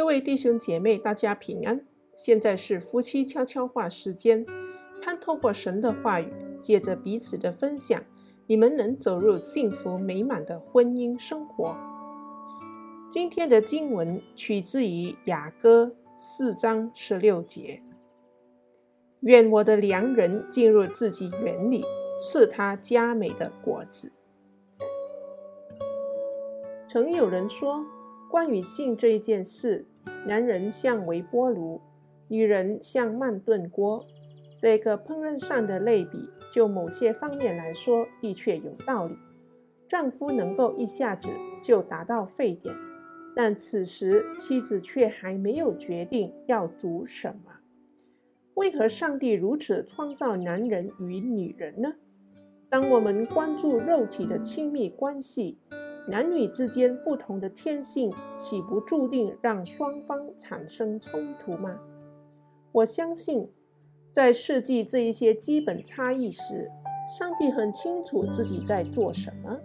各位弟兄姐妹，大家平安。现在是夫妻悄悄话时间，盼透过神的话语，借着彼此的分享，你们能走入幸福美满的婚姻生活。今天的经文取自于雅歌四章十六节：“愿我的良人进入自己园里，赐他佳美的果子。”曾有人说，关于性这一件事，男人像微波炉，女人像慢炖锅。这个烹饪上的类比，就某些方面来说，的确有道理。丈夫能够一下子就达到沸点，但此时妻子却还没有决定要煮什么。为何上帝如此创造男人与女人呢？当我们关注肉体的亲密关系，男女之间不同的天性，岂不注定让双方产生冲突吗？我相信，在设计这一些基本差异时，上帝很清楚自己在做什么。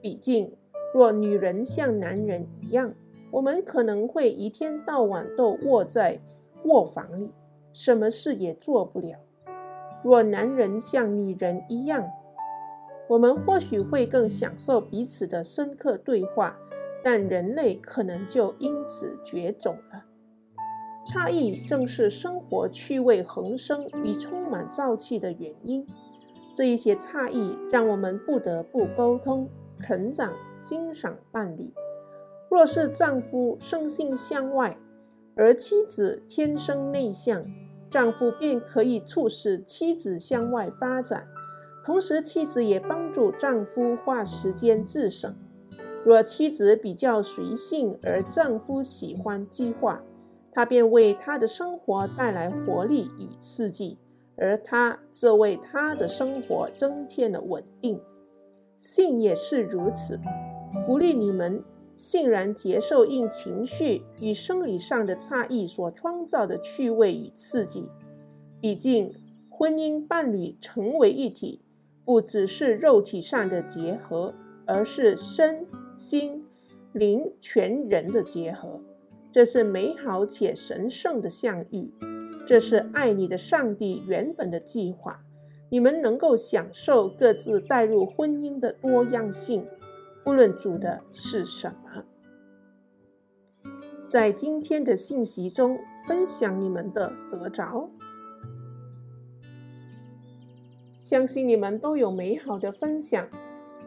毕竟，若女人像男人一样，我们可能会一天到晚都卧在卧房里，什么事也做不了；若男人像女人一样，我们或许会更享受彼此的深刻对话，但人类可能就因此绝种了。差异正是生活趣味横生与充满朝气的原因。这一些差异让我们不得不沟通、成长、欣赏伴侣。若是丈夫生性向外，而妻子天生内向，丈夫便可以促使妻子向外发展。同时，妻子也帮助丈夫花时间自省。若妻子比较随性，而丈夫喜欢计划，他便为他的生活带来活力与刺激，而他则为他的生活增添了稳定。性也是如此，鼓励你们欣然接受因情绪与生理上的差异所创造的趣味与刺激。毕竟，婚姻伴侣成为一体。不只是肉体上的结合，而是身心灵全人的结合。这是美好且神圣的相遇，这是爱你的上帝原本的计划。你们能够享受各自带入婚姻的多样性，不论主的是什么。在今天的信息中，分享你们的得着。相信你们都有美好的分享，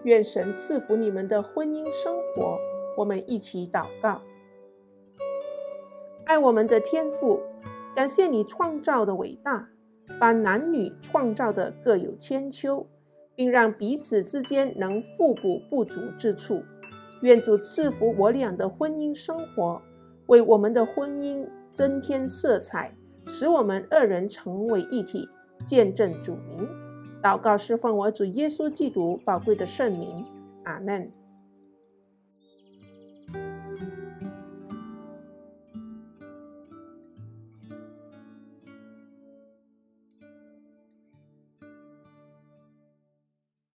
愿神赐福你们的婚姻生活。我们一起祷告：爱我们的天父，感谢你创造的伟大，把男女创造的各有千秋，并让彼此之间能互补不足之处。愿主赐福我俩的婚姻生活，为我们的婚姻增添色彩，使我们二人成为一体，见证主名。祷告，是奉我主耶稣基督宝贵的圣名，阿门。